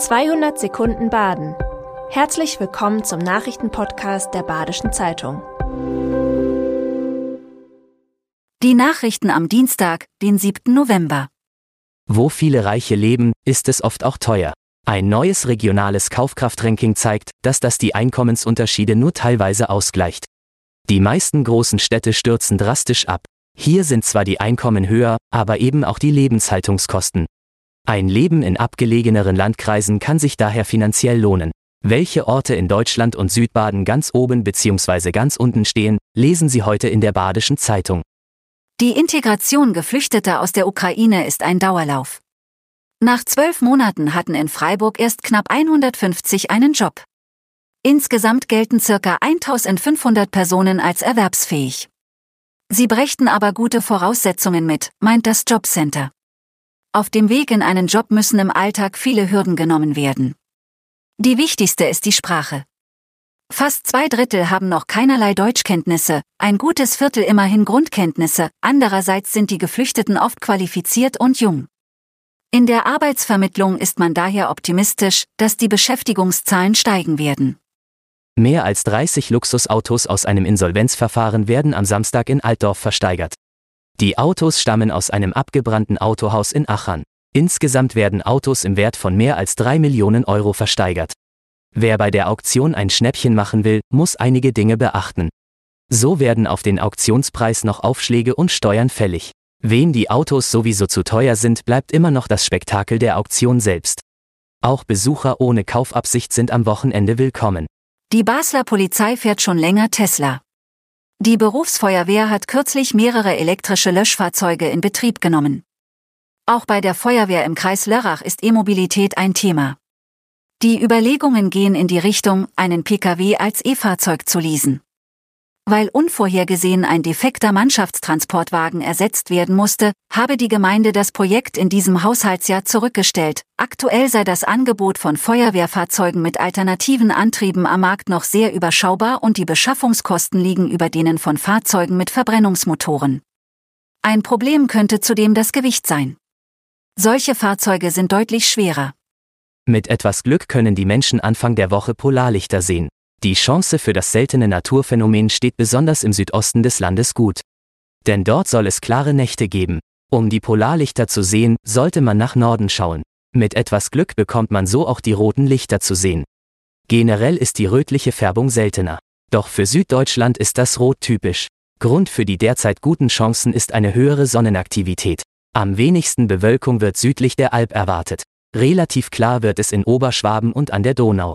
200 Sekunden Baden. Herzlich willkommen zum Nachrichtenpodcast der Badischen Zeitung. Die Nachrichten am Dienstag, den 7. November. Wo viele Reiche leben, ist es oft auch teuer. Ein neues regionales Kaufkraftranking zeigt, dass das die Einkommensunterschiede nur teilweise ausgleicht. Die meisten großen Städte stürzen drastisch ab. Hier sind zwar die Einkommen höher, aber eben auch die Lebenshaltungskosten. Ein Leben in abgelegeneren Landkreisen kann sich daher finanziell lohnen. Welche Orte in Deutschland und Südbaden ganz oben bzw. ganz unten stehen, lesen Sie heute in der Badischen Zeitung. Die Integration Geflüchteter aus der Ukraine ist ein Dauerlauf. Nach zwölf Monaten hatten in Freiburg erst knapp 150 einen Job. Insgesamt gelten circa 1500 Personen als erwerbsfähig. Sie brächten aber gute Voraussetzungen mit, meint das Jobcenter. Auf dem Weg in einen Job müssen im Alltag viele Hürden genommen werden. Die wichtigste ist die Sprache. Fast zwei Drittel haben noch keinerlei Deutschkenntnisse, ein gutes Viertel immerhin Grundkenntnisse, andererseits sind die Geflüchteten oft qualifiziert und jung. In der Arbeitsvermittlung ist man daher optimistisch, dass die Beschäftigungszahlen steigen werden. Mehr als 30 Luxusautos aus einem Insolvenzverfahren werden am Samstag in Altdorf versteigert. Die Autos stammen aus einem abgebrannten Autohaus in Achern. Insgesamt werden Autos im Wert von mehr als 3 Millionen Euro versteigert. Wer bei der Auktion ein Schnäppchen machen will, muss einige Dinge beachten. So werden auf den Auktionspreis noch Aufschläge und Steuern fällig. Wem die Autos sowieso zu teuer sind, bleibt immer noch das Spektakel der Auktion selbst. Auch Besucher ohne Kaufabsicht sind am Wochenende willkommen. Die Basler Polizei fährt schon länger Tesla. Die Berufsfeuerwehr hat kürzlich mehrere elektrische Löschfahrzeuge in Betrieb genommen. Auch bei der Feuerwehr im Kreis Lörrach ist E-Mobilität ein Thema. Die Überlegungen gehen in die Richtung, einen Pkw als E-Fahrzeug zu leasen. Weil unvorhergesehen ein defekter Mannschaftstransportwagen ersetzt werden musste, habe die Gemeinde das Projekt in diesem Haushaltsjahr zurückgestellt. Aktuell sei das Angebot von Feuerwehrfahrzeugen mit alternativen Antrieben am Markt noch sehr überschaubar und die Beschaffungskosten liegen über denen von Fahrzeugen mit Verbrennungsmotoren. Ein Problem könnte zudem das Gewicht sein. Solche Fahrzeuge sind deutlich schwerer. Mit etwas Glück können die Menschen Anfang der Woche Polarlichter sehen. Die Chance für das seltene Naturphänomen steht besonders im Südosten des Landes gut. Denn dort soll es klare Nächte geben. Um die Polarlichter zu sehen, sollte man nach Norden schauen. Mit etwas Glück bekommt man so auch die roten Lichter zu sehen. Generell ist die rötliche Färbung seltener. Doch für Süddeutschland ist das Rot typisch. Grund für die derzeit guten Chancen ist eine höhere Sonnenaktivität. Am wenigsten Bewölkung wird südlich der Alp erwartet. Relativ klar wird es in Oberschwaben und an der Donau.